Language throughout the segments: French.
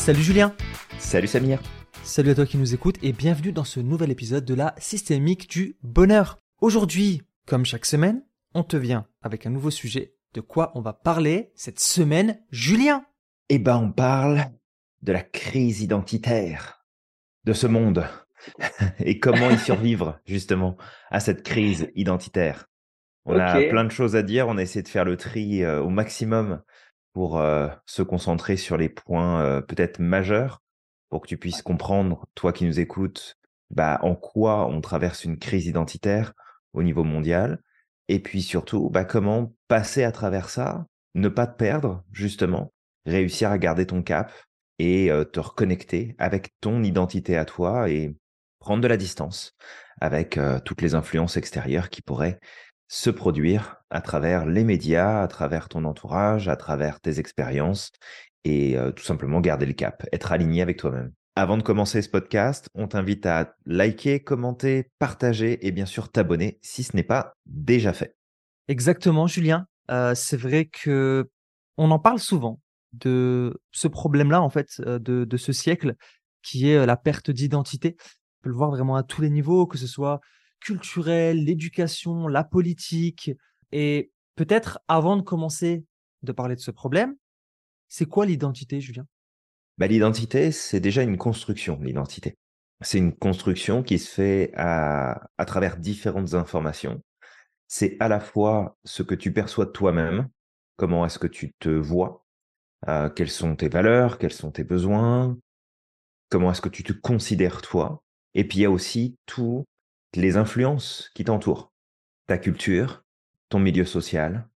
Salut Julien Salut Samir Salut à toi qui nous écoutes et bienvenue dans ce nouvel épisode de la systémique du bonheur. Aujourd'hui, comme chaque semaine, on te vient avec un nouveau sujet. De quoi on va parler cette semaine, Julien? Eh ben on parle de la crise identitaire de ce monde et comment y survivre justement à cette crise identitaire? On a plein de choses à dire, on a essayé de faire le tri euh, au maximum pour euh, se concentrer sur les points euh, peut-être majeurs pour que tu puisses comprendre, toi qui nous écoutes, bah, en quoi on traverse une crise identitaire au niveau mondial et puis surtout bah, comment passer à travers ça, ne pas te perdre justement, réussir à garder ton cap et te reconnecter avec ton identité à toi et prendre de la distance avec toutes les influences extérieures qui pourraient se produire à travers les médias, à travers ton entourage, à travers tes expériences et euh, tout simplement garder le cap, être aligné avec toi-même. Avant de commencer ce podcast, on t'invite à liker, commenter, partager et bien sûr t'abonner si ce n'est pas déjà fait. Exactement, Julien. Euh, c'est vrai que on en parle souvent de ce problème-là en fait euh, de, de, ce siècle qui est la perte d'identité. On peut le voir vraiment à tous les niveaux, que ce soit culturel, l'éducation, la politique. Et peut-être avant de commencer de parler de ce problème, c'est quoi l'identité, Julien? Bah, L'identité, c'est déjà une construction, l'identité. C'est une construction qui se fait à, travers différentes informations. C'est à la fois ce que tu perçois de toi-même, comment est-ce que tu te vois, euh, quelles sont tes valeurs, quels sont tes besoins, comment est-ce que tu te considères toi. Et puis il y a aussi tout les influences qui t'entourent, ta culture, ton milieu social,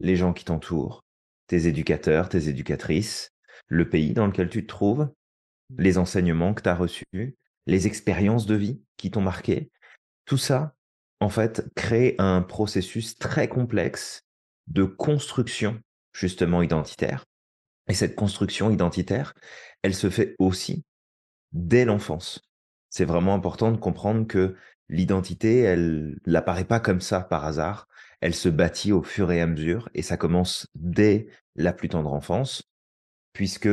les gens qui t'entourent, tes éducateurs, tes éducatrices, le pays dans lequel tu te trouves, mmh. les enseignements que tu as reçus, les expériences de vie qui t'ont marqué. Tout ça, en fait, crée un processus très complexe de construction justement identitaire. Et cette construction identitaire, elle se fait aussi dès l'enfance. C'est vraiment important de comprendre que l'identité, elle n'apparaît pas comme ça par hasard. Elle se bâtit au fur et à mesure et ça commence dès la plus tendre enfance, puisque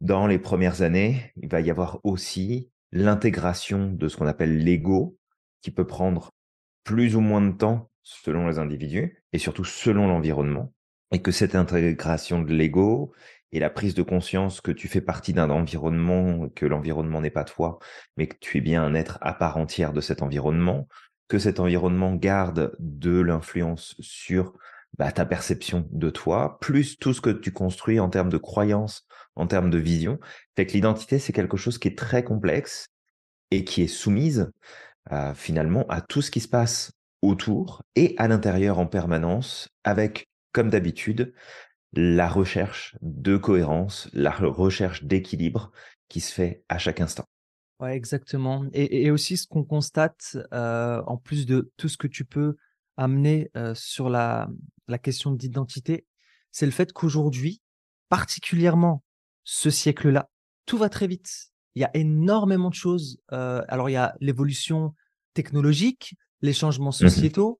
dans les premières années, il va y avoir aussi l'intégration de ce qu'on appelle l'ego, qui peut prendre plus ou moins de temps selon les individus et surtout selon l'environnement. Et que cette intégration de l'ego, et la prise de conscience que tu fais partie d'un environnement, que l'environnement n'est pas toi, mais que tu es bien un être à part entière de cet environnement, que cet environnement garde de l'influence sur bah, ta perception de toi, plus tout ce que tu construis en termes de croyances, en termes de vision. Fait que l'identité, c'est quelque chose qui est très complexe et qui est soumise euh, finalement à tout ce qui se passe autour et à l'intérieur en permanence, avec, comme d'habitude, la recherche de cohérence, la recherche d'équilibre qui se fait à chaque instant. Ouais, exactement. Et, aussi ce qu'on constate, euh, en plus de tout ce que tu peux amener euh, sur la, la question d'identité, c'est le fait qu'aujourd'hui, particulièrement ce siècle-là, tout va très vite. Il y a énormément de choses. Euh, alors, il y a l'évolution technologique, les changements mmh sociétaux,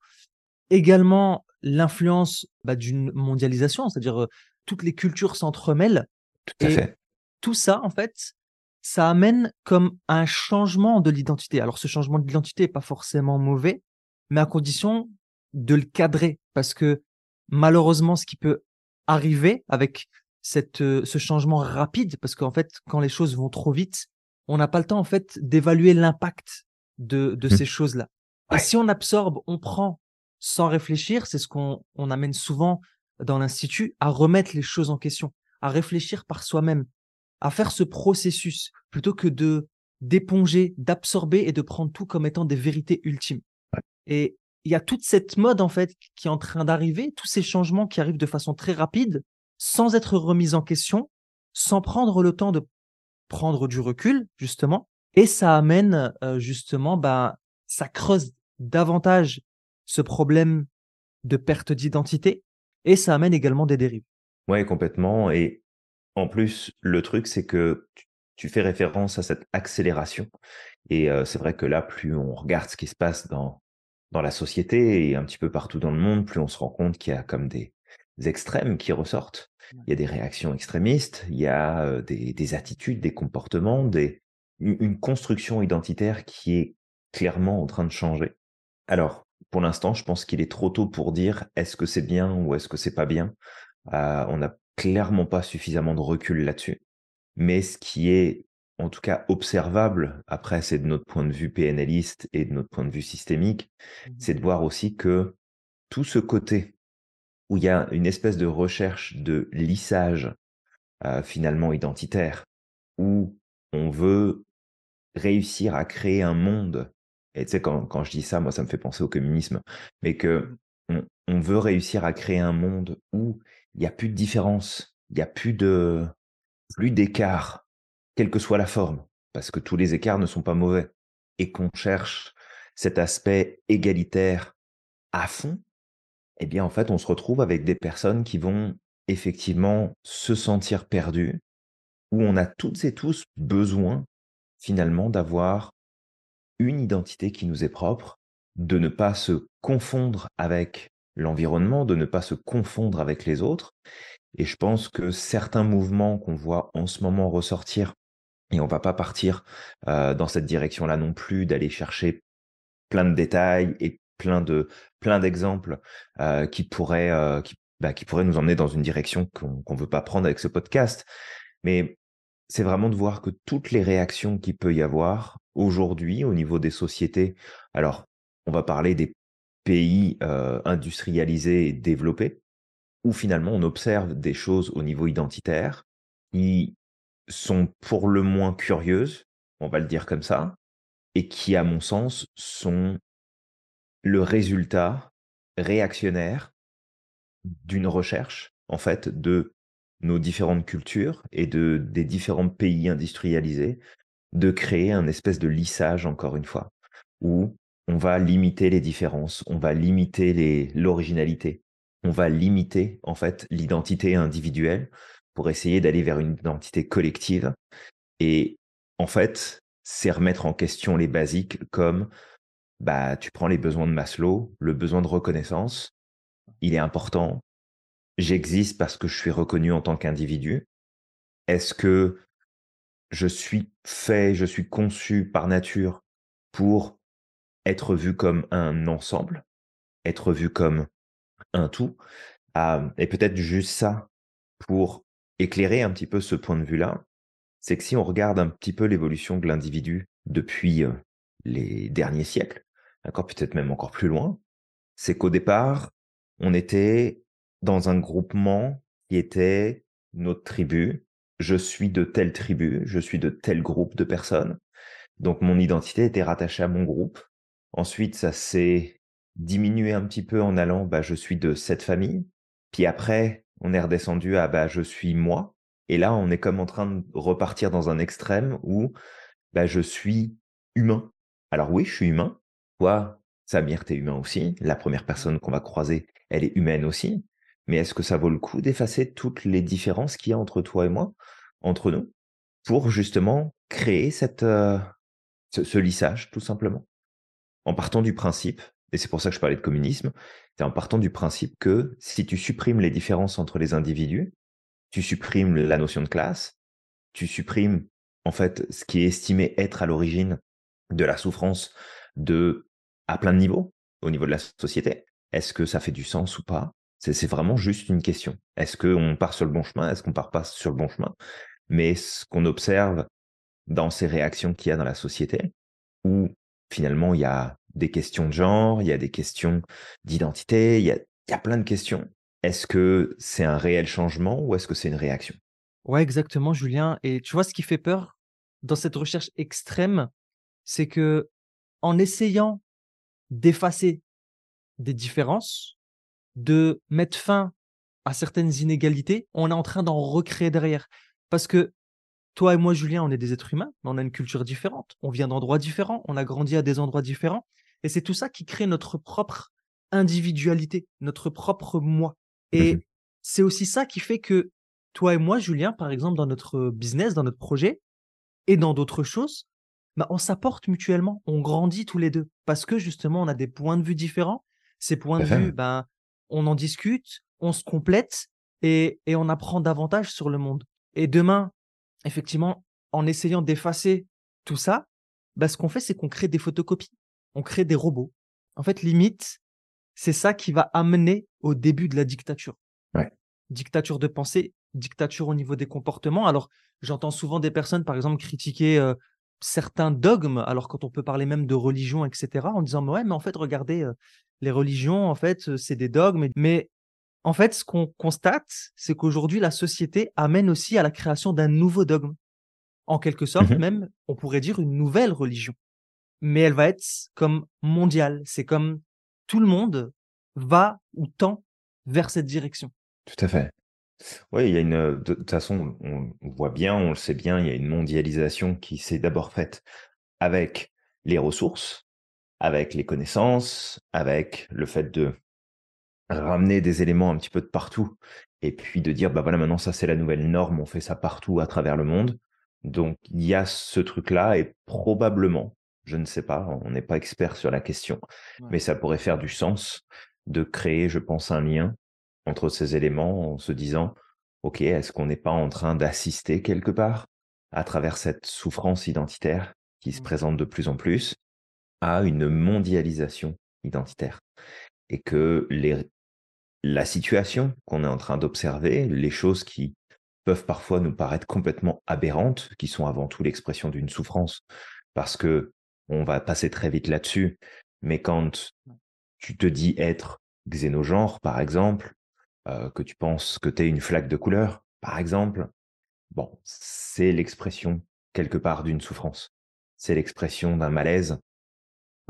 également l'influence bah, d'une mondialisation, c'est-à-dire toutes les cultures s'entremêlent. Tout à fait. Tout ça, en fait, ça amène comme un changement de l'identité. Alors, ce changement de l'identité n'est pas forcément mauvais, mais à condition de le cadrer, parce que malheureusement, ce qui peut arriver avec cette, ce changement rapide, parce qu'en fait, quand les choses vont trop vite, on n'a pas le temps en fait d'évaluer l'impact de, de mmh. ces choses-là. Et si on absorbe, on prend sans réfléchir, c'est ce qu'on on amène souvent dans l'institut, à remettre les choses en question, à réfléchir par soi-même, à faire ce processus plutôt que de d'éponger, d'absorber et de prendre tout comme étant des vérités ultimes. Et il y a toute cette mode en fait qui est en train d'arriver, tous ces changements qui arrivent de façon très rapide, sans être remis en question, sans prendre le temps de prendre du recul justement, et ça amène euh, justement, bah, ça creuse davantage ce problème de perte d'identité et ça amène également des dérives. Oui, complètement. Et en plus, le truc, c'est que tu, fais référence à cette accélération. Et c'est vrai que là, plus on regarde ce qui se passe dans, dans la société et un petit peu partout dans le monde, plus on se rend compte qu'il y a comme des, extrêmes qui ressortent. Il y a des réactions extrémistes, il y a des, attitudes, des comportements, des, une construction identitaire qui est clairement en train de changer. Alors, pour l'instant, je pense qu'il est trop tôt pour dire est-ce que c'est bien ou est-ce que c'est pas bien. on n'a clairement pas suffisamment de recul là-dessus. Mais ce qui est en tout cas observable, après c'est de notre point de vue PNListe et de notre point de vue systémique, mmh c'est de voir aussi que tout ce côté où il y a une espèce de recherche de lissage euh, finalement identitaire, où on veut réussir à créer un monde, et tu sais, quand, quand, je dis ça, moi ça me fait penser au communisme, mais que on, veut réussir à créer un monde où il n'y a plus de différence, il n'y a plus de plus d'écart, quelle que soit la forme, parce que tous les écarts ne sont pas mauvais, et qu'on cherche cet aspect égalitaire à fond, eh bien en fait on se retrouve avec des personnes qui vont effectivement se sentir perdues, où on a toutes et tous besoin finalement d'avoir une identité qui nous est propre, de ne pas se confondre avec l'environnement, de ne pas se confondre avec les autres. Et je pense que certains mouvements qu'on voit en ce moment ressortir, et on va pas partir euh, dans cette direction-là non plus, d'aller chercher plein de détails et plein de plein d'exemples euh, qui pourraient euh, qui, bah, qui pourraient nous emmener dans une direction qu'on ne veut pas prendre avec ce podcast. Mais c'est vraiment de voir que toutes les réactions qu'il peut y avoir aujourd'hui au niveau des sociétés, alors on va parler des pays euh, industrialisés et développés, où finalement on observe des choses au niveau identitaire qui sont pour le moins curieuses, on va le dire comme ça, et qui, à mon sens, sont le résultat réactionnaire d'une recherche, en fait, de nos différentes cultures et de, des différents pays industrialisés, de créer un espèce de lissage, encore une fois, où on va limiter les différences, on va limiter l'originalité, on va limiter, en fait, l'identité individuelle pour essayer d'aller vers une identité collective. Et en fait, c'est remettre en question les basiques comme bah, tu prends les besoins de Maslow, le besoin de reconnaissance, il est important. J'existe parce que je suis reconnu en tant qu'individu. Est-ce que je suis fait, je suis conçu par nature pour être vu comme un ensemble, être vu comme un tout? Ah, Et peut-être juste ça pour éclairer un petit peu ce point de vue-là, c'est que si on regarde un petit peu l'évolution de l'individu depuis euh, les derniers siècles, encore peut-être même encore plus loin, c'est qu'au départ, on était dans un groupement qui était notre tribu. Je suis de telle tribu, je suis de tel groupe de personnes. Donc mon identité était rattachée à mon groupe. Ensuite, ça s'est diminué un petit peu en allant, bah, je suis de cette famille. Puis après, on est redescendu à, bah, je suis moi. Et là, on est comme en train de repartir dans un extrême où, bah, je suis humain. Alors oui, je suis humain, toi, Samir, t'es humain aussi. La première personne qu'on va croiser, elle est humaine aussi. Mais est-ce que ça vaut le coup d'effacer toutes les différences qu'il y a entre toi et moi, entre nous, pour justement créer euh, ce, lissage, tout simplement? En partant du principe, et c'est pour ça que je parlais de communisme, c'est en partant du principe que si tu supprimes les différences entre les individus, tu supprimes la notion de classe, tu supprimes en fait ce qui est estimé être à l'origine de la souffrance de à plein de niveaux au niveau de la société. Est-ce que ça fait du sens ou pas? C'est vraiment juste une question. Est-ce qu'on part sur le bon chemin? Est-ce qu'on part pas sur le bon chemin? Mais ce qu'on observe dans ces réactions qu'il y a dans la société, où finalement il y a des questions de genre, il y a des questions d'identité, il il y a plein de questions. Est-ce que c'est un réel changement ou est-ce que c'est une réaction? Ouais, exactement, Julien. Et tu vois, ce qui fait peur dans cette recherche extrême, c'est que en essayant d'effacer des différences, de mettre fin à certaines inégalités, on est en train d'en recréer derrière. Parce que toi et moi, Julien, on est des êtres humains, mais on a une culture différente, on vient d'endroits différents, on a grandi à des endroits différents, et c'est tout ça qui crée notre propre individualité, notre propre moi. Et mmh c'est aussi ça qui fait que toi et moi, Julien, par exemple, dans notre business, dans notre projet, et dans d'autres choses, bah, on s'apporte mutuellement, on grandit tous les deux parce que justement, on a des points de vue différents. Ces points de vue, ben, on en discute, on se complète et, et on apprend davantage sur le monde. Et demain, effectivement, en essayant d'effacer tout ça, bah, ce qu'on fait, c'est qu'on crée des photocopies, on crée des robots. En fait, limite, c'est ça qui va amener au début de la dictature. Dictature de pensée, dictature au niveau des comportements. Alors, j'entends souvent des personnes, par exemple, critiquer euh, certains dogmes, alors quand on peut parler même de religion, etc., en disant, mais ouais, mais en fait, regardez, euh, les religions, en fait, euh, c'est des dogmes. Mais en fait, ce qu'on constate, c'est qu'aujourd'hui, la société amène aussi à la création d'un nouveau dogme. En quelque sorte, Mmh même, on pourrait dire une nouvelle religion. Mais elle va être comme mondiale. C'est comme tout le monde va ou tend vers cette direction. Tout à fait. Oui, il y a une, de toute façon, on voit bien, on le sait bien, il y a une mondialisation qui s'est d'abord faite avec les ressources, avec les connaissances, avec le fait de ramener des éléments un petit peu de partout et puis de dire, bah voilà, maintenant ça c'est la nouvelle norme, on fait ça partout à travers le monde. Donc il y a ce truc-là et probablement, je ne sais pas, on n'est pas expert sur la question, Ouais. mais ça pourrait faire du sens de créer, je pense, un lien entre ces éléments en se disant, OK, est-ce qu'on n'est pas en train d'assister quelque part à travers cette souffrance identitaire qui se Mmh. présente de plus en plus à une mondialisation identitaire? Et que les, la situation qu'on est en train d'observer, les choses qui peuvent parfois nous paraître complètement aberrantes, qui sont avant tout l'expression d'une souffrance, parce que on va passer très vite là-dessus, mais quand tu te dis être xénogenre, par exemple, euh, que tu penses que tu es une flaque de couleur, par exemple, bon, c'est l'expression quelque part d'une souffrance. C'est l'expression d'un malaise,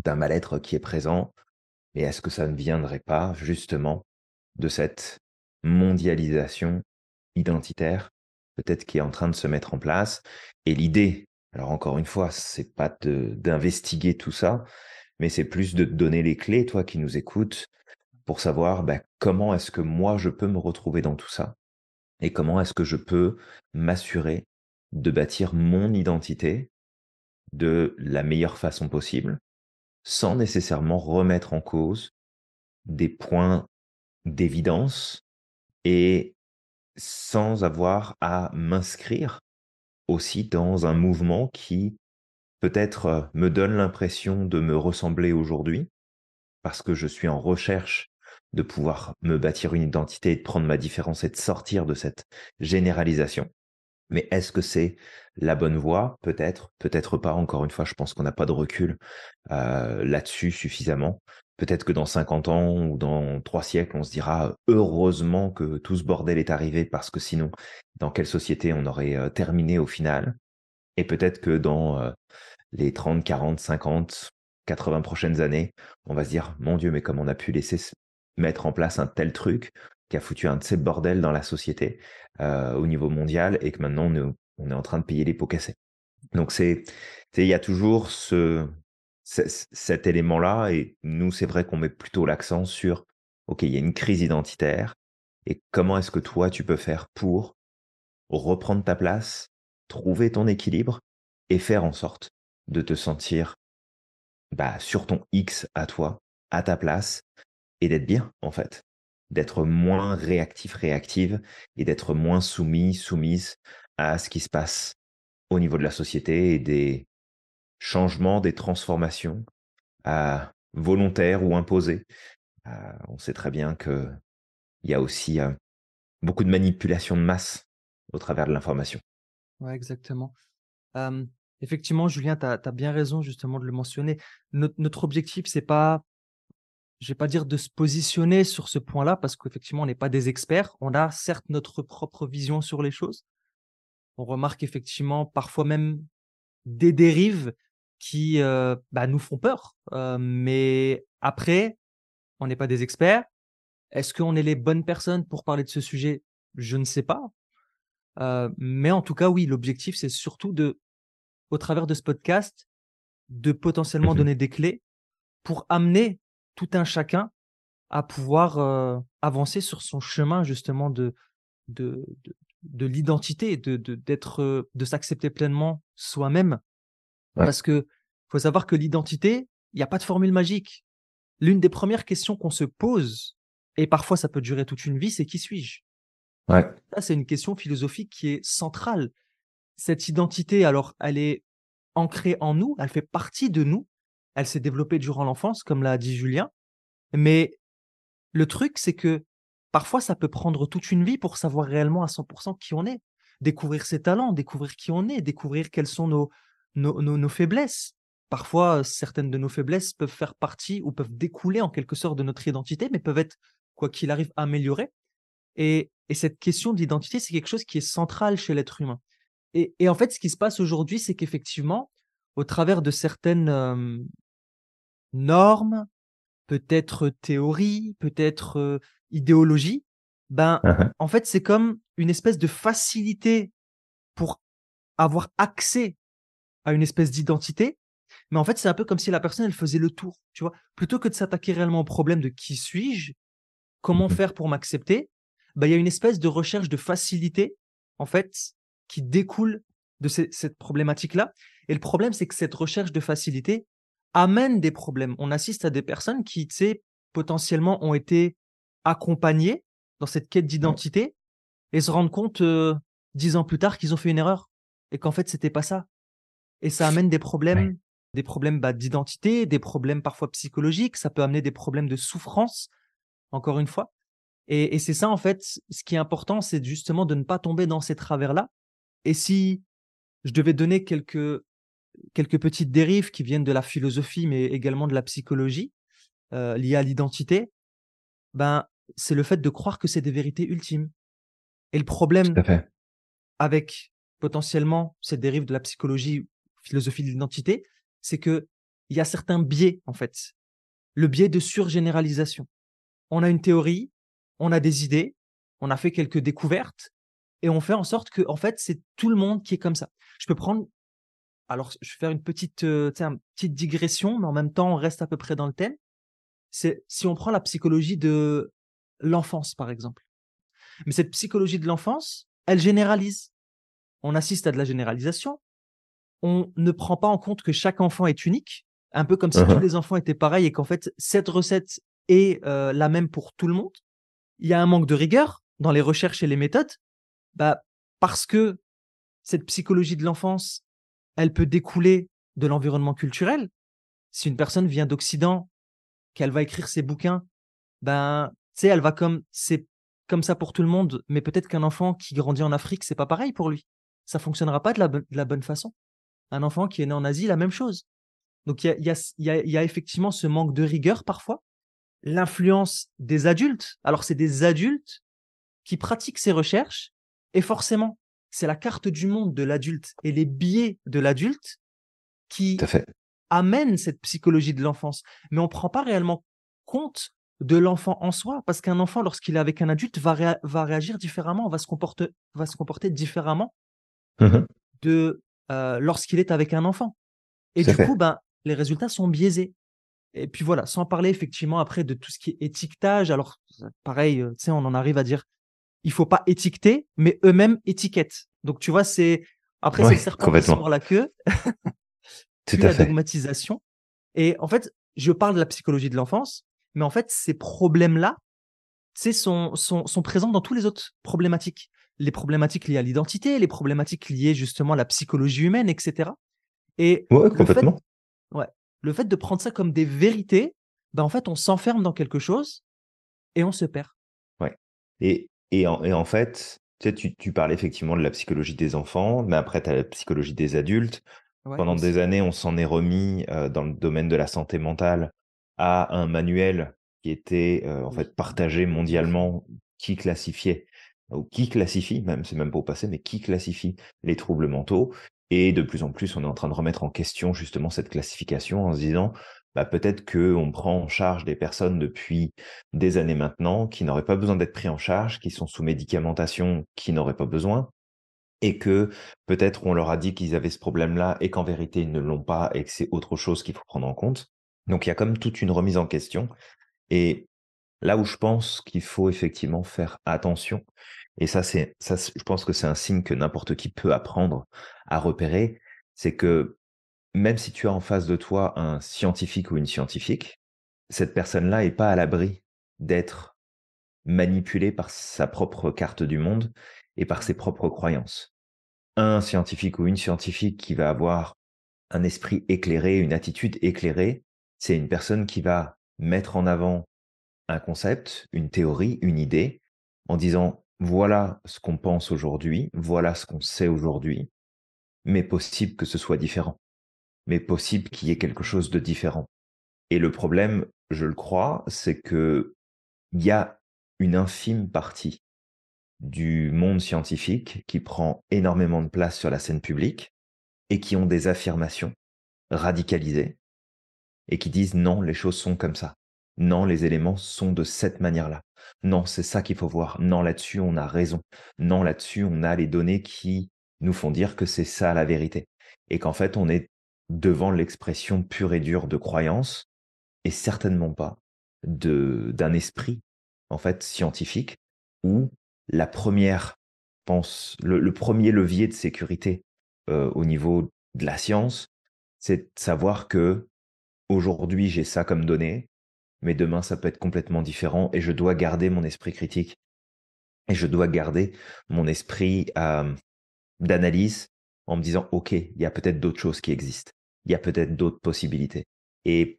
d'un mal-être qui est présent. Et est-ce que ça ne viendrait pas justement de cette mondialisation identitaire, peut-être qui est en train de se mettre en place? Et l'idée, alors encore une fois, c'est pas d'investiguer tout ça, mais c'est plus de te donner les clés, toi qui nous écoutes, pour savoir bah, comment est-ce que moi je peux me retrouver dans tout ça et comment est-ce que je peux m'assurer de bâtir mon identité de la meilleure façon possible sans nécessairement remettre en cause des points d'évidence et sans avoir à m'inscrire aussi dans un mouvement qui peut-être me donne l'impression de me ressembler aujourd'hui parce que je suis en recherche de pouvoir me bâtir une identité de prendre ma différence et de sortir de cette généralisation. Mais est-ce que c'est la bonne voie? Peut-être, peut-être pas. Encore une fois, je pense qu'on n'a pas de recul euh, là-dessus suffisamment. Peut-être que dans 50 ans ou dans trois siècles, on se dira heureusement que tout ce bordel est arrivé parce que sinon, dans quelle société on aurait euh, terminé au final? Et peut-être que dans euh, les 30, 40, 50, 80 prochaines années, on va se dire mon Dieu, mais comme on a pu laisser se mettre en place un tel truc qui a foutu un de ces bordels dans la société euh, au niveau mondial et que maintenant on est, on est en train de payer les pots cassés. Donc c'est, il y a toujours ce- cet élément-là et nous c'est vrai qu'on met plutôt l'accent sur ok il y a une crise identitaire et comment est-ce que toi tu peux faire pour reprendre ta place, trouver ton équilibre et faire en sorte de te sentir bah, sur ton X à toi, à ta place et d'être bien en fait, d'être moins réactif, réactive et d'être moins soumis, soumise à ce qui se passe au niveau de la société et des changements, des transformations euh, volontaires ou imposées. Euh, on sait très bien que il y a aussi euh, beaucoup de manipulation de masse au travers de l'information. Ouais, exactement. Effectivement, Julien, tu as bien raison justement de le mentionner. Notre notre objectif, c'est pas, je vais pas dire de se positionner sur ce point-là parce qu'effectivement, on n'est pas des experts. On a certes notre propre vision sur les choses. On remarque effectivement parfois même des dérives qui, heu, bah, nous font peur. Heu, mais après, on n'est pas des experts. Est-ce qu'on est les bonnes personnes pour parler de ce sujet? Je ne sais pas. Heu, mais en tout cas, oui, l'objectif, c'est surtout de au travers de ce podcast, de potentiellement Mhm. donner des clés pour amener tout un chacun à pouvoir, avancer sur son chemin justement de de de de l'identité, de de d'être, de s'accepter pleinement soi-même. Ouais. Parce que faut savoir que l'identité, il y a pas de formule magique. L'une des premières questions qu'on se pose et parfois ça peut durer toute une vie, c'est qui suis-je? Ouais. Ça, c'est une question philosophique qui est centrale. Cette identité, alors, elle est ancrée en nous, elle fait partie de nous, elle s'est développée durant l'enfance, comme l'a dit Julien. Mais le truc, c'est que parfois, ça peut prendre toute une vie pour savoir réellement à 100% qui on est, découvrir ses talents, découvrir qui on est, découvrir quelles sont nos, nos, nos, faiblesses. Parfois, certaines de nos faiblesses peuvent faire partie ou peuvent découler en quelque sorte de notre identité, mais peuvent être, quoi qu'il arrive, améliorées. Et, et cette question d'identité, c'est quelque chose qui est central chez l'être humain. Et, et, en fait, ce qui se passe aujourd'hui, c'est qu'effectivement, au travers de certaines euh, normes, peut-être théories, peut-être euh, idéologies, ben, Uh-huh. en fait, c'est comme une espèce de facilité pour avoir accès à une espèce d'identité. Mais en fait, c'est un peu comme si la personne, elle faisait le tour, tu vois? Plutôt que de s'attaquer réellement au problème de qui suis-je, comment Mhm. faire pour m'accepter, ben, il y a une espèce de recherche de facilité, en fait, qui découle de ces- cette problématique-là. Et le problème, c'est que cette recherche de facilité amène des problèmes. On assiste à des personnes qui, tu sais, potentiellement ont été accompagnées dans cette quête d'identité et se rendent compte euh, dix ans plus tard qu'ils ont fait une erreur et qu'en fait, c'était pas ça. Et ça amène des problèmes, des problèmes bah, d'identité, des problèmes parfois psychologiques. Ça peut amener des problèmes de souffrance, encore une fois. Et, et c'est ça, en fait, ce qui est important, c'est justement de ne pas tomber dans ces travers-là. Et si je devais donner quelques, quelques petites dérives qui viennent de la philosophie, mais également de la psychologie, euh, liées à l'identité, ben, c'est le fait de croire que c'est des vérités ultimes. Et le problème fait. avec potentiellement cette dérive de la psychologie, philosophie de l'identité, c'est que il y a certains biais en fait. Le biais de surgénéralisation. On a une théorie, on a des idées, on a fait quelques découvertes et on fait en sorte que en fait c'est tout le monde qui est comme ça. Je peux prendre alors je vais faire une petite euh, une petite digression mais en même temps on reste à peu près dans le thème. C'est si on prend la psychologie de l'enfance par exemple. Mais cette psychologie de l'enfance, elle généralise. On assiste à de la généralisation. On ne prend pas en compte que chaque enfant est unique, un peu comme si Uh-huh. tous les enfants étaient pareils et qu'en fait, cette recette est euh, la même pour tout le monde. Il y a un manque de rigueur dans les recherches et les méthodes, bah, parce que cette psychologie de l'enfance, elle peut découler de l'environnement culturel. Si une personne vient d'Occident, qu'elle va écrire ses bouquins, ben, tu sais, elle va comme, c'est comme ça pour tout le monde, mais peut-être qu'un enfant qui grandit en Afrique, c'est pas pareil pour lui. Ça fonctionnera pas de la, bonne façon. Un enfant qui est né en Asie, la même chose. Donc il y y a effectivement ce manque de rigueur parfois. L'influence des adultes. Alors c'est des adultes qui pratiquent ces recherches et forcément, c'est la carte du monde de l'adulte et les biais de l'adulte qui fait. amènent cette psychologie de l'enfance. Mais on ne prend pas réellement compte de l'enfant en soi, parce qu'un enfant, lorsqu'il est avec un adulte, va, réa- va réagir différemment, va se comporter, va se comporter différemment Mhm. de euh, lorsqu'il est avec un enfant. Et du fait. coup, ben, les résultats sont biaisés. Et puis voilà, sans parler effectivement après de tout ce qui est étiquetage. Alors, pareil, euh, tu sais, on en arrive à dire, il faut pas étiqueter, mais eux-mêmes étiquettent. Donc, tu vois, c'est après, c'est Ouais, le serpent qui se la queue, Tout puis à la fait. dogmatisation. Et en fait, je parle de la psychologie de l'enfance, mais en fait, ces problèmes-là, tu sais, sont, sont, sont présents dans tous les autres problématiques. Les problématiques liées à l'identité, les problématiques liées justement à la psychologie humaine, etc. Et Ouais, fait, complètement. ouais, le fait de prendre ça comme des vérités, ben en fait, on s'enferme dans quelque chose et on se perd. Ouais. Et, et, en, et en fait, tu, sais, tu, tu parles effectivement de la psychologie des enfants, mais après, tu as la psychologie des adultes. Ouais, Pendant des années, on s'en est remis euh, dans le domaine de la santé mentale à un manuel qui était euh, en fait partagé mondialement, qui classifiait, ou qui classifie, même, c'est même pas au passé, mais qui classifie les troubles mentaux. Et de plus en plus, on est en train de remettre en question justement cette classification en se disant, bah, peut-être qu'on prend en charge des personnes depuis des années maintenant qui n'auraient pas besoin d'être pris en charge, qui sont sous médicamentation, qui n'auraient pas besoin, et que peut-être on leur a dit qu'ils avaient ce problème-là et qu'en vérité ils ne l'ont pas et que c'est autre chose qu'il faut prendre en compte. Donc il y a comme toute une remise en question. Et là où je pense qu'il faut effectivement faire attention, et ça c'est ça, je pense que c'est un signe que n'importe qui peut apprendre à repérer, c'est que même si tu as en face de toi un scientifique ou une scientifique, cette personne-là est pas à l'abri d'être manipulé par sa propre carte du monde et par ses propres croyances. Un scientifique ou une scientifique qui va avoir un esprit éclairé, une attitude éclairée, c'est une personne qui va mettre en avant un concept, une théorie, une idée, en disant voilà ce qu'on pense aujourd'hui, voilà ce qu'on sait aujourd'hui, mais possible que ce soit différent, mais possible qu'il y ait quelque chose de différent. Et le problème, je le crois, c'est que il y a une infime partie du monde scientifique qui prend énormément de place sur la scène publique et qui ont des affirmations radicalisées et qui disent non, les choses sont comme ça. Non, les éléments sont de cette manière-là. Non, c'est ça qu'il faut voir. Non, là-dessus, on a raison. Non, là-dessus, on a les données qui nous font dire que c'est ça la vérité. Et qu'en fait, on est devant l'expression pure et dure de croyance et certainement pas d'un esprit, en fait, scientifique où la première pense, le, premier levier de sécurité euh, au niveau de la science, c'est de savoir que aujourd'hui j'ai ça comme données, mais demain ça peut être complètement différent et je dois garder mon esprit critique. Et je dois garder mon esprit euh, d'analyse en me disant ok, il y a peut-être d'autres choses qui existent, il y a peut-être d'autres possibilités. Et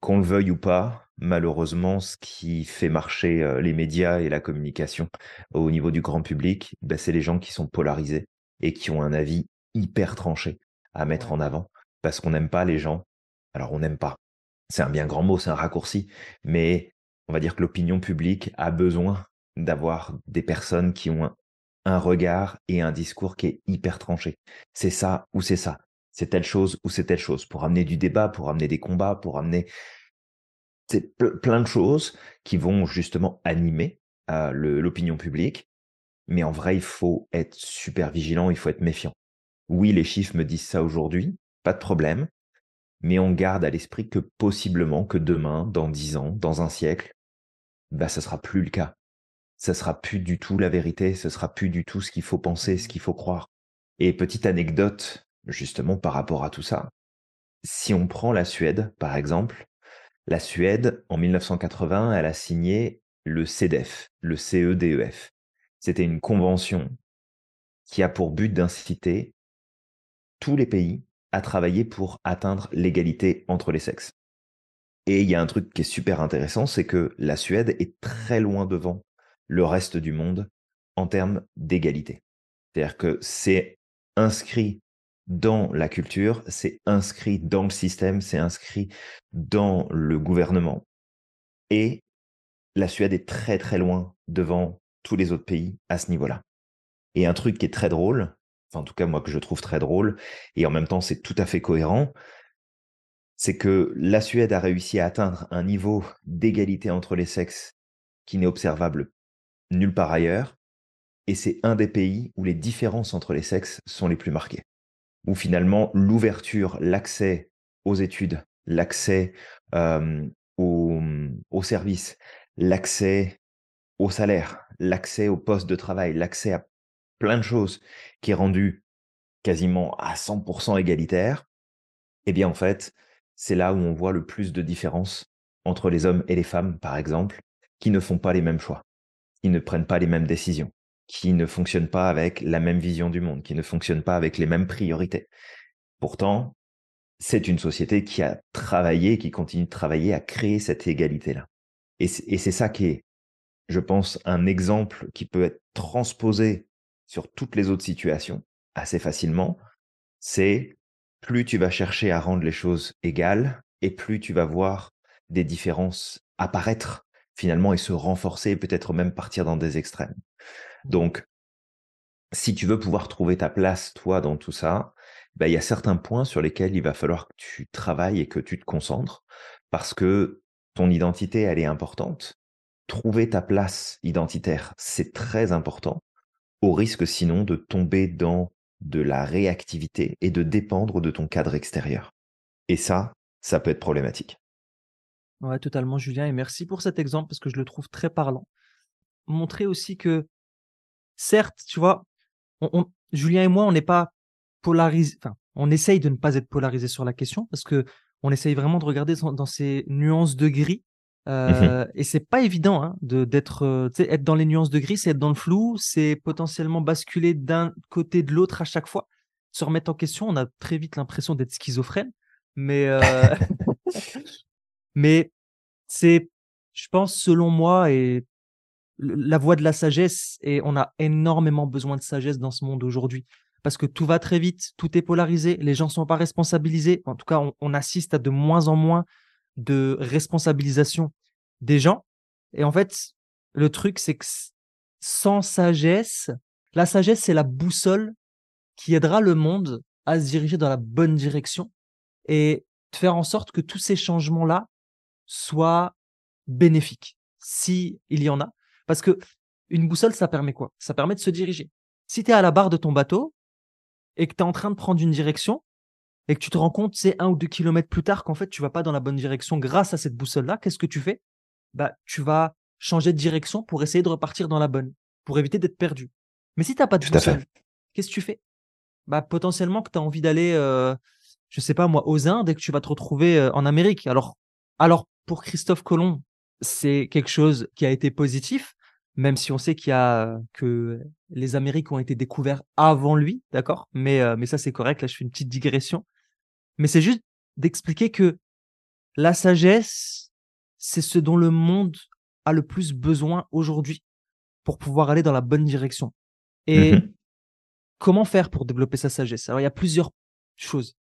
qu'on le veuille ou pas, malheureusement, ce qui fait marcher euh, les médias et la communication au niveau du grand public, ben, c'est les gens qui sont polarisés et qui ont un avis hyper tranché à mettre en avant parce qu'on n'aime pas les gens. Alors on n'aime pas. C'est un bien grand mot, c'est un raccourci, mais on va dire que l'opinion publique a besoin d'avoir des personnes qui ont un, regard et un discours qui est hyper tranché. C'est ça ou c'est ça. C'est telle chose ou c'est telle chose. Pour amener du débat, pour amener des combats, pour amener plein de choses qui vont justement animer euh, l'opinion publique. Mais en vrai, il faut être super vigilant, il faut être méfiant. Oui, les chiffres me disent ça aujourd'hui, pas de problème, mais on garde à l'esprit que possiblement que demain, dans dix ans, dans un siècle, bah ça sera plus le cas. Ça sera plus du tout la vérité, ce sera plus du tout ce qu'il faut penser, ce qu'il faut croire. Et petite anecdote, justement, par rapport à tout ça. Si on prend la Suède, par exemple, la Suède, en 1980, elle a signé le CEDEF, le CEDEF. C'était une convention qui a pour but d'inciter tous les pays à travailler pour atteindre l'égalité entre les sexes. Et il y a un truc qui est super intéressant, c'est que la Suède est très loin devant le reste du monde en termes d'égalité. C'est-à-dire que c'est inscrit dans la culture, c'est inscrit dans le système, c'est inscrit dans le gouvernement. Et la Suède est très très loin devant tous les autres pays à ce niveau-là. Et un truc qui est très drôle, en tout cas moi que je trouve très drôle, et en même temps c'est tout à fait cohérent, c'est que la Suède a réussi à atteindre un niveau d'égalité entre les sexes qui n'est observable nulle part ailleurs, et c'est un des pays où les différences entre les sexes sont les plus marquées, où finalement l'ouverture, l'accès aux études, l'accès euh, aux services, l'accès au salaire, l'accès au poste de travail, l'accès à plein de choses qui est rendu quasiment à 100% égalitaire, eh bien en fait, c'est là où on voit le plus de différences entre les hommes et les femmes, par exemple, qui ne font pas les mêmes choix, qui ne prennent pas les mêmes décisions, qui ne fonctionnent pas avec la même vision du monde, qui ne fonctionnent pas avec les mêmes priorités. Pourtant, c'est une société qui a travaillé, qui continue de travailler à créer cette égalité-là. Et c'est ça qui est, je pense, un exemple qui peut être transposé sur toutes les autres situations assez facilement, c'est plus tu vas chercher à rendre les choses égales et plus tu vas voir des différences apparaître finalement et se renforcer, peut-être même partir dans des extrêmes. Donc, si tu veux pouvoir trouver ta place, toi, dans tout ça, ben, il y a certains points sur lesquels il va falloir que tu travailles et que tu te concentres parce que ton identité, elle est importante. Trouver ta place identitaire, c'est très important au risque sinon de tomber dans de la réactivité et de dépendre de ton cadre extérieur. Et ça, ça peut être problématique. Ouais, totalement, Julien. Et merci pour cet exemple parce que je le trouve très parlant. Montrer aussi que, certes, tu vois, Julien et moi, on n'est pas polarisés. Enfin, on essaye de ne pas être polarisé sur la question parce que on essaye vraiment de regarder dans, ces nuances de gris Euh, et c'est pas évident hein, de d'être euh, être dans les nuances de gris, c'est être dans le flou, c'est potentiellement basculer d'un côté de l'autre à chaque fois, se remettre en question. On a très vite l'impression d'être schizophrène, mais euh, mais c'est, je pense, selon moi, et la voie de la sagesse. Et on a énormément besoin de sagesse dans ce monde aujourd'hui parce que tout va très vite, tout est polarisé, les gens sont pas responsabilisés. En tout cas, on assiste à de moins en moins de responsabilisation des gens. Et en fait, le truc, c'est que sans sagesse, la sagesse, c'est la boussole qui aidera le monde à se diriger dans la bonne direction et de faire en sorte que tous ces changements-là soient bénéfiques, si il y en a. Parce que une boussole, ça permet quoi? Ça permet de se diriger. Si tu es à la barre de ton bateau et que tu es en train de prendre une direction, et que tu te rends compte, c'est un ou deux kilomètres plus tard qu'en fait, tu vas pas dans la bonne direction grâce à cette boussole-là, qu'est-ce que tu fais? Bah, Tu vas changer de direction pour essayer de repartir dans la bonne, pour éviter d'être perdu. Mais si tu n'as pas de boussole, qu'est-ce que tu fais? Bah, Potentiellement que tu as envie d'aller, euh, je sais pas moi, aux Indes et que tu vas te retrouver euh, en Amérique. Alors, alors, pour Christophe Colomb, c'est quelque chose qui a été positif, même si on sait qu'il y a que les Amériques ont été découverts avant lui, d'accord? Mais, euh, mais ça c'est correct, là je fais une petite digression. Mais c'est juste d'expliquer que la sagesse, c'est ce dont le monde a le plus besoin aujourd'hui pour pouvoir aller dans la bonne direction. Et mmh comment faire pour développer sa sagesse? Alors, il y a plusieurs choses.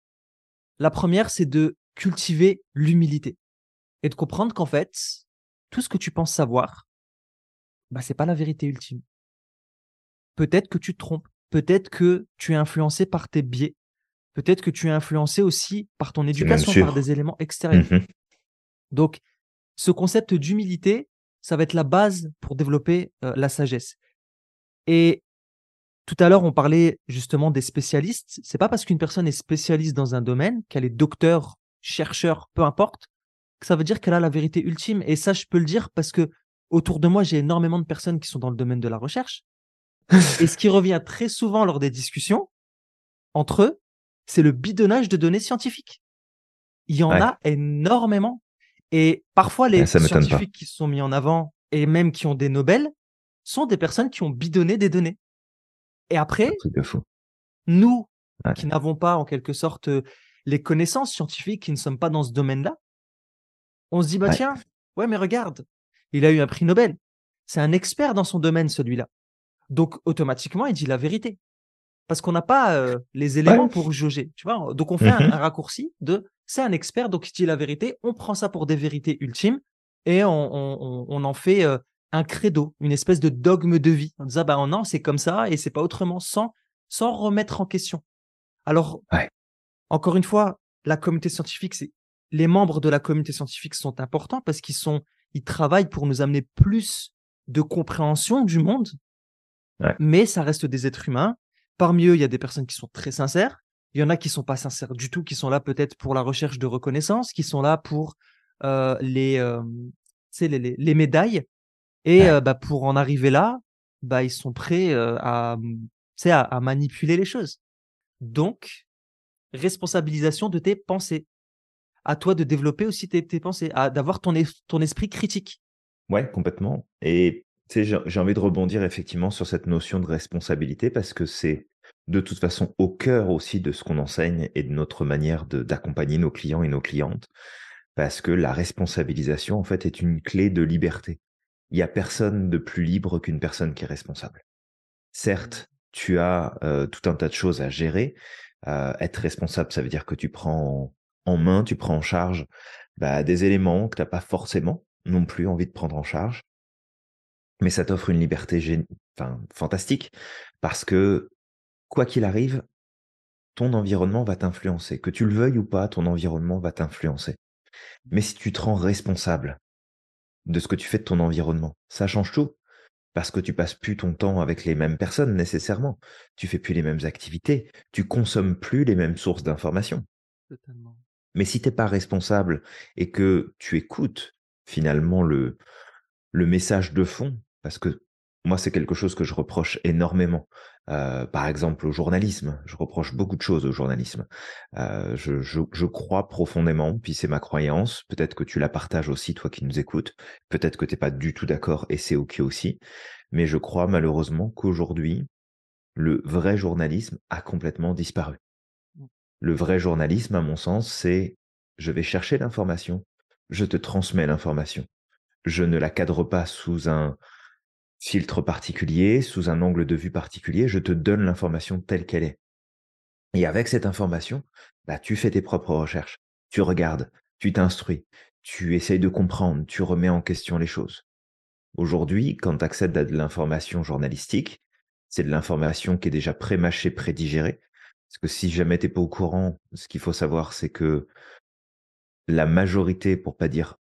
La première, c'est de cultiver l'humilité et de comprendre qu'en fait, tout ce que tu penses savoir, bah, c'est pas la vérité ultime. Peut-être que tu te trompes, peut-être que tu es influencé par tes biais, peut-être que tu es influencé aussi par ton éducation, par des éléments extérieurs. Mmh Donc, ce concept d'humilité, ça va être la base pour développer la sagesse. Et tout à l'heure, on parlait justement des spécialistes. C'est pas parce qu'une personne est spécialiste dans un domaine, qu'elle est docteur, chercheur, peu importe, ça veut dire qu'elle a la vérité ultime. Et ça, je peux le dire parce que autour de moi, j'ai énormément de personnes qui sont dans le domaine de la recherche. Et ce qui revient très souvent lors des discussions entre eux, c'est le bidonnage de données scientifiques. Il y en a énormément. Et parfois, les scientifiques qui sont mis en avant et même qui ont des Nobel sont des personnes qui ont bidonné des données. Et après, nous, qui n'avons pas en quelque sorte les connaissances scientifiques, qui ne sommes pas dans ce domaine-là, on se dit, bah tiens, ouais, mais regarde, il a eu un prix Nobel. C'est un expert dans son domaine, celui-là. Donc, automatiquement, il dit la vérité parce qu'on n'a pas euh, les éléments pour juger. Tu vois? Donc, on fait un, mmh raccourci de c'est un expert, donc il dit la vérité, on prend ça pour des vérités ultimes et on, en fait euh, un credo, une espèce de dogme de vie. En disant, bah non, c'est comme ça et c'est pas autrement, sans, sans remettre en question. Alors, encore une fois, la communauté scientifique, c'est les membres de la communauté scientifique sont importants parce qu'ils sont, ils travaillent pour nous amener plus de compréhension du monde, mais ça reste des êtres humains Parmi eux, il y a des personnes qui sont très sincères. Il y en a qui sont pas sincères du tout, qui sont là peut-être pour la recherche de reconnaissance, qui sont là pour euh, les, euh, les, les, médailles. Et euh, bah, pour en arriver là, bah, ils sont prêts à, à, à manipuler les choses. Donc, responsabilisation de tes pensées. À toi de développer aussi tes, tes pensées, d'avoir ton, ton esprit critique. Ouais, complètement. Et j'ai envie de rebondir effectivement sur cette notion de responsabilité parce que c'est de toute façon au cœur aussi de ce qu'on enseigne et de notre manière d'accompagner nos clients et nos clientes. Parce que la responsabilisation, en fait, est une clé de liberté. Il n'y a personne de plus libre qu'une personne qui est responsable. Certes, tu as euh, tout un tas de choses à gérer. Euh, être responsable, ça veut dire que tu prends en main, tu prends en charge bah, des éléments que tu n'as pas forcément non plus envie de prendre en charge mais ça t'offre une liberté fantastique parce que quoi qu'il arrive, ton environnement va t'influencer. Que tu le veuilles ou pas, ton environnement va t'influencer. Mais si tu te rends responsable de ce que tu fais de ton environnement, ça change tout. Parce que tu passes plus ton temps avec les mêmes personnes nécessairement. Tu fais plus les mêmes activités. Tu consommes plus les mêmes sources d'informations. Mais si t'es pas responsable et que tu écoutes finalement le, message de fond parce que moi, c'est quelque chose que je reproche énormément. Euh, par exemple, au journalisme. Je reproche beaucoup de choses au journalisme. Euh, je, crois profondément, puis c'est ma croyance. Peut-être que tu la partages aussi, toi qui nous écoutes. Peut-être que tu n'es pas du tout d'accord et c'est OK aussi. Mais je crois malheureusement qu'aujourd'hui, le vrai journalisme a complètement disparu. Le vrai journalisme, à mon sens, c'est je vais chercher l'information, je te transmets l'information. Je ne la cadre pas sous un filtre particulier, sous un angle de vue particulier, je te donne l'information telle qu'elle est. Et avec cette information, bah, tu fais tes propres recherches, tu regardes, tu t'instruis, tu essayes de comprendre, tu remets en question les choses. Aujourd'hui, quand tu accèdes à de l'information journalistique, c'est de l'information qui est déjà pré-mâchée, pré-digérée. Parce que si jamais tu n'es pas au courant, ce qu'il faut savoir, c'est que la majorité, pour pas dire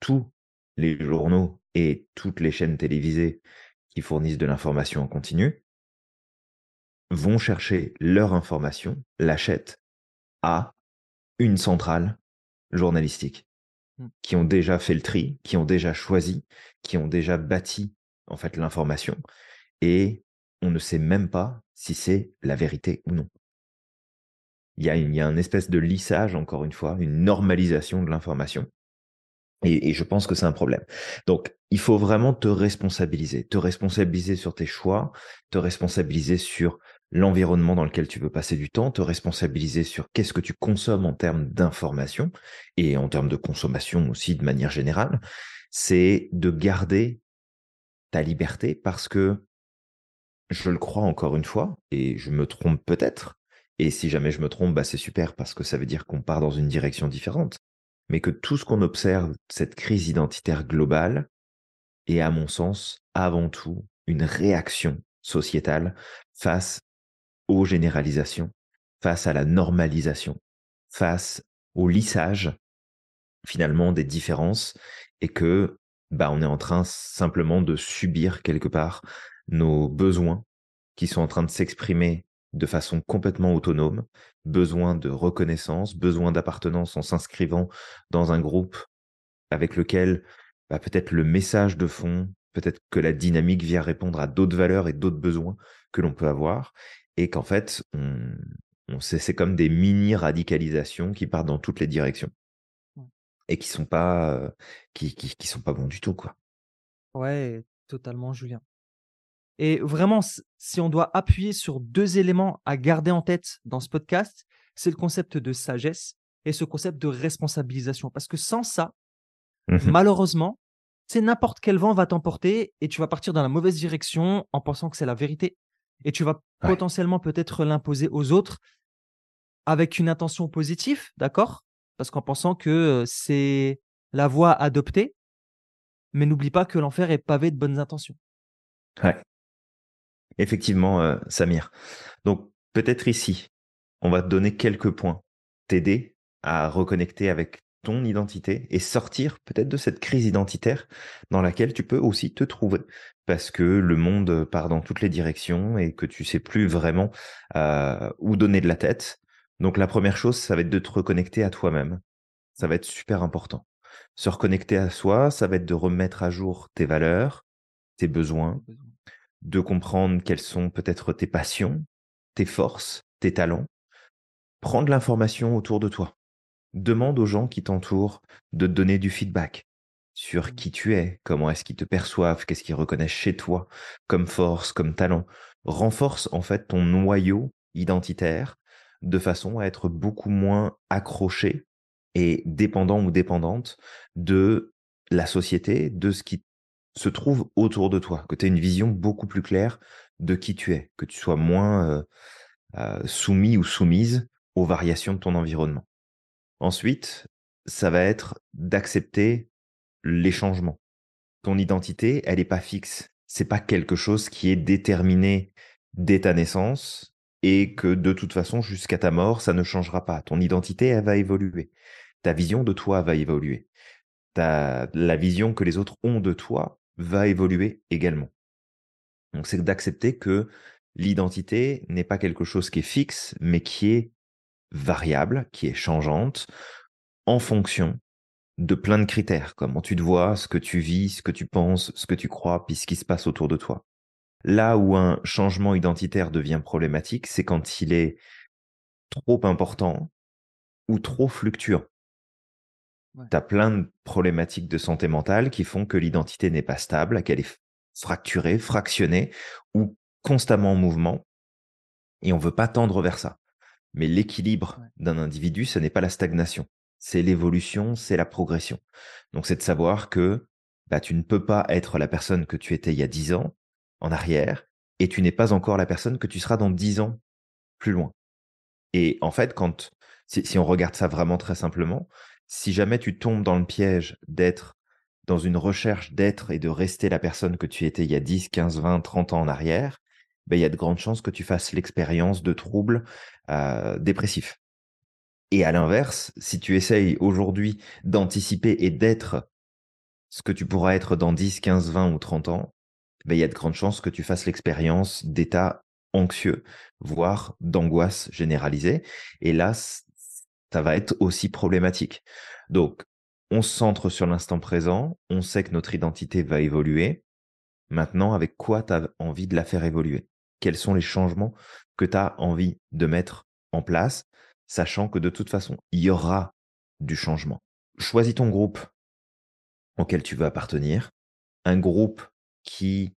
tous les journaux et toutes les chaînes télévisées qui fournissent de l'information en continu vont chercher leur information, l'achètent à une centrale journalistique mmh. qui ont déjà fait le tri, qui ont déjà choisi, qui ont déjà bâti en fait l'information et on ne sait même pas si c'est la vérité ou non. Il y, a une, il y a espèce de lissage, encore une fois, une normalisation de l'information et, je pense que c'est un problème. Donc, il faut vraiment te responsabiliser, te responsabiliser sur tes choix, te responsabiliser sur l'environnement dans lequel tu veux passer du temps, te responsabiliser sur qu'est-ce que tu consommes en termes d'information et en termes de consommation aussi de manière générale. C'est de garder ta liberté parce que je le crois encore une fois, et je me trompe peut-être, et si jamais je me trompe, bah c'est super parce que ça veut dire qu'on part dans une direction différente. Mais que tout ce qu'on observe, cette crise identitaire globale, est à mon sens avant tout une réaction sociétale face aux généralisations, face à la normalisation, face au lissage finalement des différences et que bah, on est en train simplement de subir quelque part nos besoins qui sont en train de s'exprimer de façon complètement autonome, besoin de reconnaissance, besoin d'appartenance en s'inscrivant dans un groupe avec lequel bah, peut-être le message de fond, peut-être que la dynamique vient répondre à d'autres valeurs et d'autres besoins que l'on peut avoir, et qu'en fait, on, c'est comme des mini-radicalisations qui partent dans toutes les directions et qui sont pas euh, qui, qui, qui, sont pas bons du tout quoi. Ouais, totalement Julien. Et vraiment, si on doit appuyer sur deux éléments à garder en tête dans ce podcast, c'est le concept de sagesse et ce concept de responsabilisation. Parce que sans ça, mmh malheureusement, c'est n'importe quel vent va t'emporter et tu vas partir dans la mauvaise direction en pensant que c'est la vérité. Et tu vas potentiellement peut-être l'imposer aux autres avec une intention positive, d'accord? Parce qu'en pensant que c'est la voie adoptée, mais n'oublie pas que l'enfer est pavé de bonnes intentions. Ouais. Effectivement, euh, Samir. Donc, peut-être ici, on va te donner quelques points, t'aider à reconnecter avec ton identité et sortir peut-être de cette crise identitaire dans laquelle tu peux aussi te trouver parce que le monde part dans toutes les directions et que tu sais plus vraiment euh, où donner de la tête. Donc la première chose, ça va être de te reconnecter à toi-même. Ça va être super important. Se reconnecter à soi, ça va être de remettre à jour tes valeurs, tes besoins, de comprendre quelles sont peut-être tes passions, tes forces, tes talents. Prendre l'information autour de toi. Demande aux gens qui t'entourent de te donner du feedback sur mmh. qui tu es, comment est-ce qu'ils te perçoivent, qu'est-ce qu'ils reconnaissent chez toi comme force, comme talent. Renforce en fait ton noyau identitaire de façon à être beaucoup moins accroché et dépendant ou dépendante de la société, de ce qui se trouve autour de toi, que tu aies une vision beaucoup plus claire de qui tu es, que tu sois moins euh, euh, soumis ou soumise aux variations de ton environnement. Ensuite, ça va être d'accepter les changements. Ton identité, elle n'est pas fixe. C'est pas quelque chose qui est déterminé dès ta naissance et que de toute façon, jusqu'à ta mort, ça ne changera pas. Ton identité, elle va évoluer. Ta vision de toi va évoluer. Ta, la vision que les autres ont de toi va évoluer également. Donc c'est d'accepter que l'identité n'est pas quelque chose qui est fixe, mais qui est variable, qui est changeante en fonction de plein de critères, comment tu te vois, ce que tu vis, ce que tu penses, ce que tu crois, puis ce qui se passe autour de toi. Là où un changement identitaire devient problématique, c'est quand il est trop important ou trop fluctuant. Tu as plein de problématiques de santé mentale qui font que l'identité n'est pas stable, qu'elle est fracturée, fractionnée ou constamment en mouvement. Et on ne veut pas tendre vers ça. Mais l'équilibre d'un individu, ce n'est pas la stagnation. C'est l'évolution, c'est la progression. Donc c'est de savoir que bah, tu ne peux pas être la personne que tu étais il y a 10 ans en arrière et tu n'es pas encore la personne que tu seras dans 10 ans plus loin. Et en fait, quand si on regarde ça vraiment très simplement, si jamais tu tombes dans le piège d'être dans une recherche d'être et de rester la personne que tu étais il y a 10, 15, 20, 30 ans en arrière, ben, il y a de grandes chances que tu fasses l'expérience de troubles euh, dépressifs. Et à l'inverse, si tu essayes aujourd'hui d'anticiper et d'être ce que tu pourras être dans 10, 15, 20 ou 30 ans, ben, il y a de grandes chances que tu fasses l'expérience d'état anxieux, voire d'angoisse généralisée. Et là, ça va être aussi problématique. Donc, on se centre sur l'instant présent, on sait que notre identité va évoluer. Maintenant, avec quoi tu as envie de la faire évoluer? Quels sont les changements que tu as envie de mettre en place, sachant que de toute façon, il y aura du changement. Choisis ton groupe auquel tu veux appartenir, un groupe qui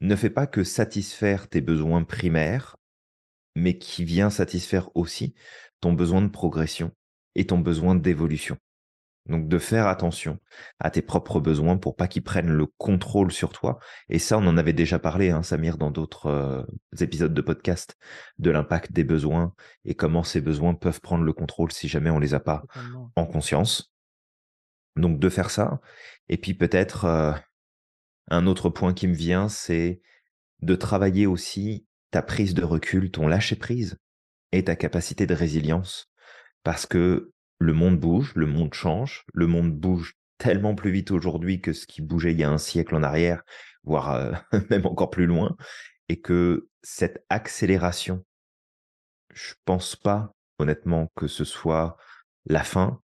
ne fait pas que satisfaire tes besoins primaires, mais qui vient satisfaire aussi ton besoin de progression et ton besoin d'évolution. Donc de faire attention à tes propres besoins pour pas qu'ils prennent le contrôle sur toi. Et ça, on en avait déjà parlé, hein, Samir, dans d'autres euh, épisodes de podcast, de l'impact des besoins et comment ces besoins peuvent prendre le contrôle si jamais on les a pas en conscience. Donc de faire ça. Et puis peut-être euh, un autre point qui me vient, c'est de travailler aussi ta prise de recul, ton lâcher prise et ta capacité de résilience. Parce que le monde bouge, le monde change, le monde bouge tellement plus vite aujourd'hui que ce qui bougeait il y a un siècle en arrière, voire euh, même encore plus loin, et que cette accélération, je pense pas honnêtement que ce soit la fin.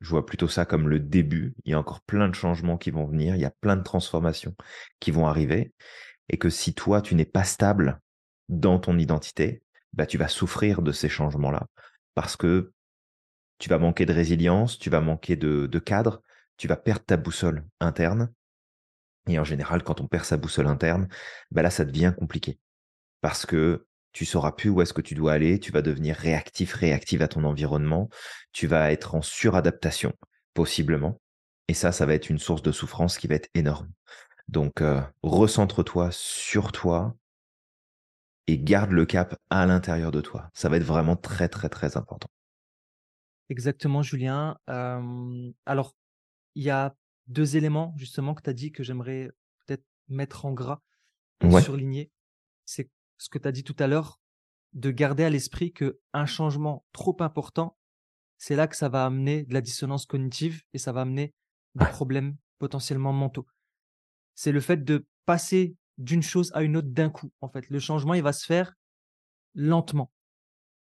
Je vois plutôt ça comme le début. Il y a encore plein de changements qui vont venir, il y a plein de transformations qui vont arriver, et que si toi tu n'es pas stable dans ton identité, bah tu vas souffrir de ces changements-là parce que tu vas manquer de résilience, tu vas manquer de, cadre, tu vas perdre ta boussole interne. Et en général, quand on perd sa boussole interne, bah là, ça devient compliqué. Parce que tu sauras plus où est-ce que tu dois aller, tu vas devenir réactif, réactif à ton environnement, tu vas être en suradaptation, possiblement. Et ça, ça va être une source de souffrance qui va être énorme. Donc, euh, recentre-toi sur toi et garde le cap à l'intérieur de toi. Ça va être vraiment très, très, très important. Exactement, Julien. alors, il y a deux éléments justement que tu as dit que j'aimerais peut-être mettre en gras et surligner. C'est ce que tu as dit tout à l'heure, de garder à l'esprit que un changement trop important, c'est là que ça va amener de la dissonance cognitive et ça va amener des problèmes potentiellement mentaux. C'est le fait de passer d'une chose à une autre d'un coup. En fait, le changement, il va se faire lentement.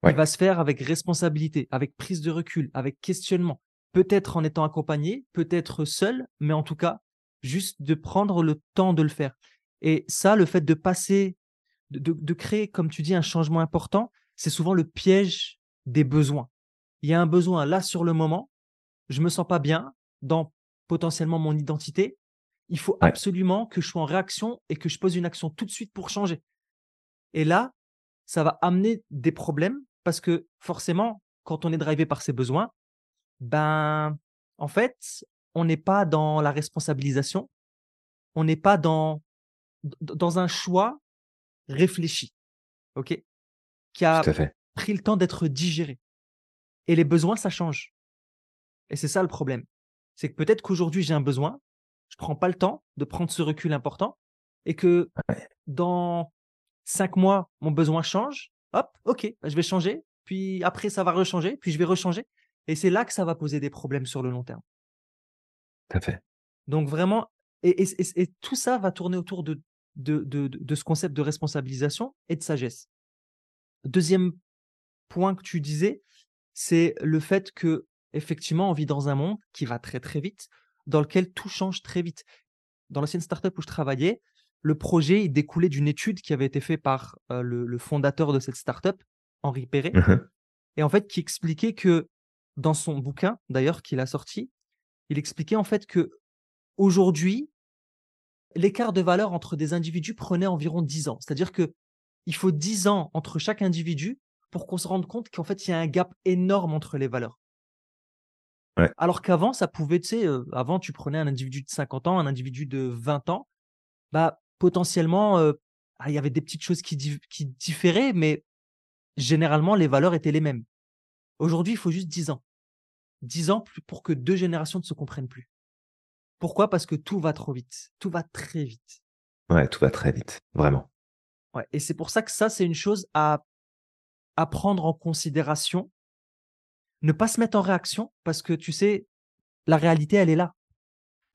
Il va se faire avec responsabilité, avec prise de recul, avec questionnement. Peut-être en étant accompagné, peut-être seul, mais en tout cas, juste de prendre le temps de le faire. Et ça, le fait de passer, de, créer, comme tu dis, un changement important, c'est souvent le piège des besoins. Il y a un besoin là sur le moment, je me sens pas bien dans potentiellement mon identité. Il faut absolument que je sois en réaction et que je pose une action tout de suite pour changer. Et là, ça va amener des problèmes parce que forcément, quand on est drivé par ses besoins, ben, en fait, on n'est pas dans la responsabilisation, on n'est pas dans, dans un choix réfléchi, ok, qui a pris le temps d'être digéré. Et les besoins, ça change. Et c'est ça le problème. C'est que peut-être qu'aujourd'hui, j'ai un besoin, je prends pas le temps de prendre ce recul important et que dans cinq mois, mon besoin change hop, ok, je vais changer, puis après ça va rechanger, puis je vais rechanger. Et c'est là que ça va poser des problèmes sur le long terme. Tout à fait. Donc vraiment, et, tout ça va tourner autour de, de, de, ce concept de responsabilisation et de sagesse. Deuxième point que tu disais, c'est le fait que effectivement, on vit dans un monde qui va très très vite, dans lequel tout change très vite. Dans l'ancienne startup où je travaillais, le projet il découlait d'une étude qui avait été faite par euh, le, le fondateur de cette startup, Henri Perret, Mmh et en fait qui expliquait que dans son bouquin, d'ailleurs, qu'il a sorti, il expliquait en fait que aujourd'hui, l'écart de valeur entre des individus prenait environ 10 ans. C'est-à-dire que il faut 10 ans entre chaque individu pour qu'on se rende compte qu'en fait, il y a un gap énorme entre les valeurs. Ouais. Alors qu'avant, ça pouvait, tu sais, euh, avant, tu prenais un individu de 50 ans, un individu de 20 ans, bah, potentiellement, euh, ah, il y avait des petites choses qui, di- qui différaient, mais généralement, les valeurs étaient les mêmes. Aujourd'hui, il faut juste 10 ans. 10 ans pour que deux générations ne se comprennent plus. Pourquoi? Parce que tout va trop vite. Tout va très vite. Ouais, tout va très vite, vraiment. Ouais. Et c'est pour ça que ça, c'est une chose à, à prendre en considération. Ne pas se mettre en réaction parce que tu sais, la réalité, elle est là.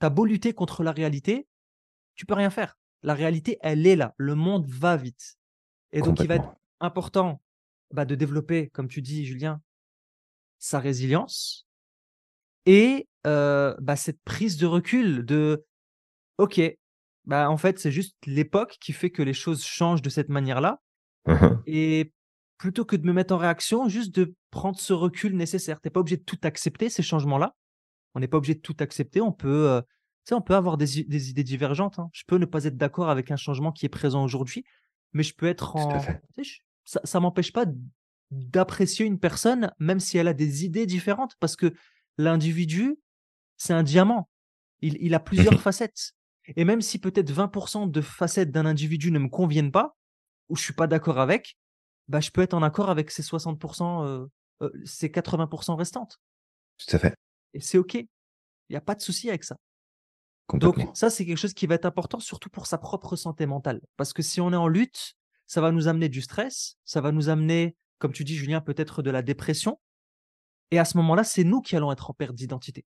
Tu as beau lutter contre la réalité, tu peux rien faire. La réalité, elle est là. Le monde va vite. Et donc, il va être important bah, de développer, comme tu dis, Julien, sa résilience et euh, bah, cette prise de recul de OK, bah, en fait, c'est juste l'époque qui fait que les choses changent de cette manière-là. Mmh Et plutôt que de me mettre en réaction, juste de prendre ce recul nécessaire. Tu n'es pas obligé de tout accepter, ces changements-là. On n'est pas obligé de tout accepter. On peut, euh, on peut avoir des, idées divergentes. hein. Je peux ne pas être d'accord avec un changement qui est présent aujourd'hui, mais je peux être en. ça ça m'empêche pas d'apprécier une personne, même si elle a des idées différentes, parce que l'individu, c'est un diamant. Il, il a plusieurs facettes. Et même si peut-être 20% de facettes d'un individu ne me conviennent pas, ou je suis pas d'accord avec, bah, je peux être en accord avec ces 60%, euh, euh, ces 80% restantes. Tout à fait, Et c'est OK. Il n'y a pas de souci avec ça. Donc, ça, c'est quelque chose qui va être important, surtout pour sa propre santé mentale. Parce que si on est en lutte, ça va nous amener du stress, ça va nous amener, comme tu dis, Julien, peut-être de la dépression. Et à ce moment-là, c'est nous qui allons être en perte d'identité.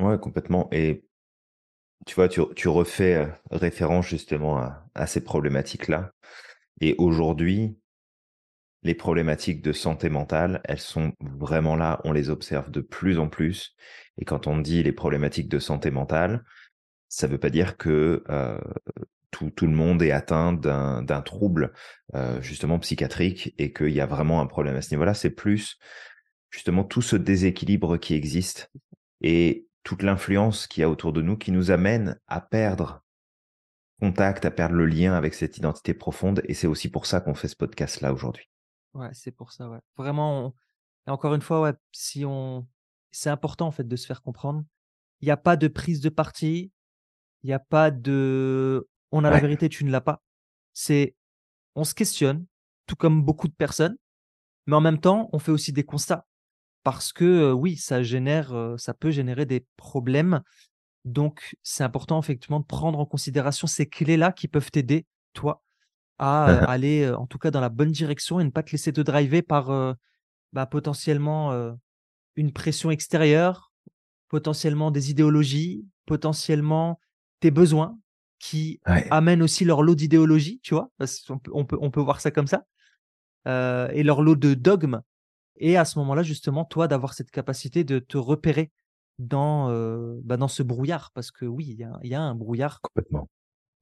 Ouais, complètement. Et tu vois, tu, tu refais référence justement à, à ces problématiques-là. Et aujourd'hui, les problématiques de santé mentale, elles sont vraiment là, on les observe de plus en plus. Et quand on dit les problématiques de santé mentale, ça ne veut pas dire que euh, tout, le monde est atteint d'un d'un trouble euh, justement psychiatrique et qu'il y a vraiment un problème à ce niveau-là. C'est plus justement tout ce déséquilibre qui existe et toute l'influence qu'il y a autour de nous qui nous amène à perdre contact, à perdre le lien avec cette identité profonde. Et c'est aussi pour ça qu'on fait ce podcast-là aujourd'hui. Ouais, c'est pour ça, ouais. Vraiment, on- et encore une fois, ouais, si on, c'est important en fait de se faire comprendre. Il n'y a pas de prise de parti. Il n'y a pas de, on a la vérité, tu ne l'as pas. C'est, on se questionne, tout comme beaucoup de personnes, mais en même temps, on fait aussi des constats parce que euh, oui, ça génère, euh, ça peut générer des problèmes. Donc, c'est important effectivement de prendre en considération ces clés-là qui peuvent t'aider, toi, à euh, aller en tout cas dans la bonne direction et ne pas te laisser te driver par bah, potentiellement une pression extérieure, potentiellement des idéologies, potentiellement tes besoins qui Ouais. amènent aussi leur lot d'idéologie, tu vois, parce peut, on peut, on peut voir ça comme ça, euh, et leur lot de dogmes. Et à ce moment-là, justement, toi, d'avoir cette capacité de te repérer dans, euh, bah, dans ce brouillard, parce que oui, il y y a un brouillard. Complètement.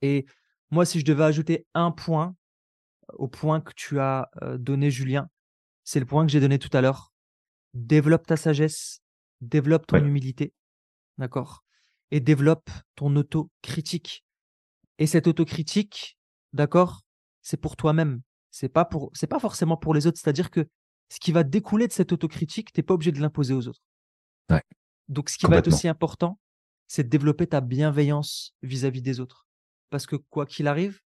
Et moi, si je devais ajouter un point au point que tu as euh, donné, Julien, c'est le point que j'ai donné tout à l'heure. Développe ta sagesse, développe ton Ouais. humilité, d'accord Et développe ton autocritique. Et cette autocritique, d'accord, c'est pour toi-même. C'est pas pour, c'est pas forcément pour les autres. C'est-à-dire que ce qui va découler de cette autocritique, t'es pas obligé de l'imposer aux autres. Ouais. Donc, ce qui va être aussi important, c'est de développer ta bienveillance vis-à-vis des autres. Parce que quoi qu'il arrive,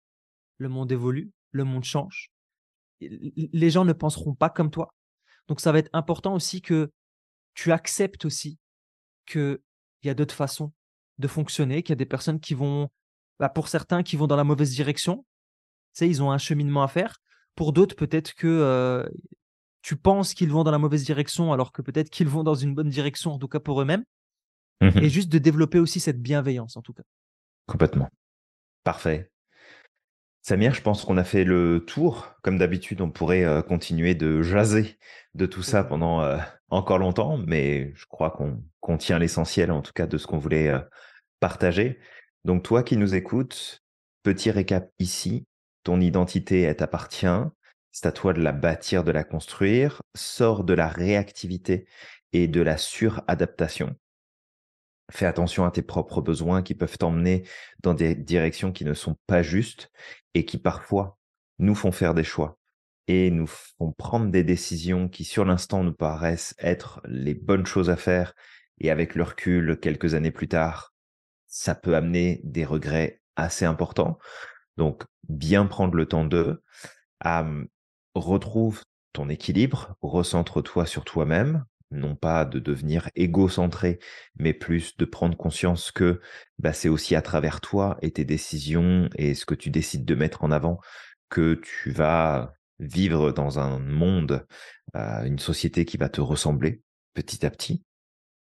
le monde évolue, le monde change. Les gens ne penseront pas comme toi. Donc, ça va être important aussi que tu acceptes aussi qu'il y a d'autres façons de fonctionner, qu'il y a des personnes qui vont, bah, pour certains, qui vont dans la mauvaise direction. Tu sais, ils ont un cheminement à faire. Pour d'autres, peut-être que euh, tu penses qu'ils vont dans la mauvaise direction alors que peut-être qu'ils vont dans une bonne direction, en tout cas pour eux-mêmes. Mhm. Et juste de développer aussi cette bienveillance, en tout cas. Complètement. Parfait. Samir, je pense qu'on a fait le tour. Comme d'habitude, on pourrait euh, continuer de jaser de tout ça Mhm. pendant euh, encore longtemps, mais je crois qu'on qu'on tient l'essentiel, en tout cas, de ce qu'on voulait euh, partager. Donc, toi qui nous écoutes, petit récap ici. Ton identité, elle t'appartient. C'est à toi de la bâtir, de la construire. Sors de la réactivité et de la suradaptation. Fais attention à tes propres besoins qui peuvent t'emmener dans des directions qui ne sont pas justes et qui parfois nous font faire des choix et nous font prendre des décisions qui sur l'instant nous paraissent être les bonnes choses à faire et avec le recul quelques années plus tard, ça peut amener des regrets assez importants. Donc bien prendre le temps de retrouve ton équilibre, recentre-toi sur toi-même, non pas de devenir égocentré, mais plus de prendre conscience que bah, c'est aussi à travers toi et tes décisions et ce que tu décides de mettre en avant que tu vas vivre dans un monde, euh, une société qui va te ressembler petit à petit.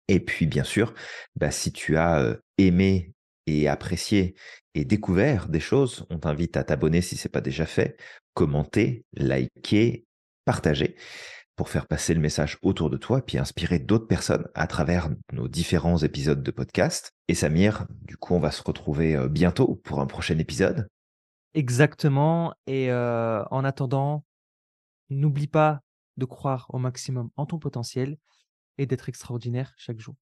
Et puis, bien sûr, bah, si tu as euh, aimé et apprécié et découvert des choses, on t'invite à t'abonner si ce n'est pas déjà fait, commenter, liker, partager pour faire passer le message autour de toi, puis inspirer d'autres personnes à travers nos différents épisodes de podcast. Et Samir, du coup, on va se retrouver euh, bientôt pour un prochain épisode. Exactement. Et euh, en attendant, n'oublie pas de croire au maximum en ton potentiel et d'être extraordinaire chaque jour.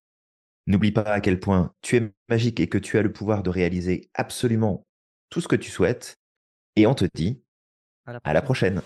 N'oublie pas à quel point tu es magique et que tu as le pouvoir de réaliser absolument tout ce que tu souhaites. Et on te dit à la prochaine.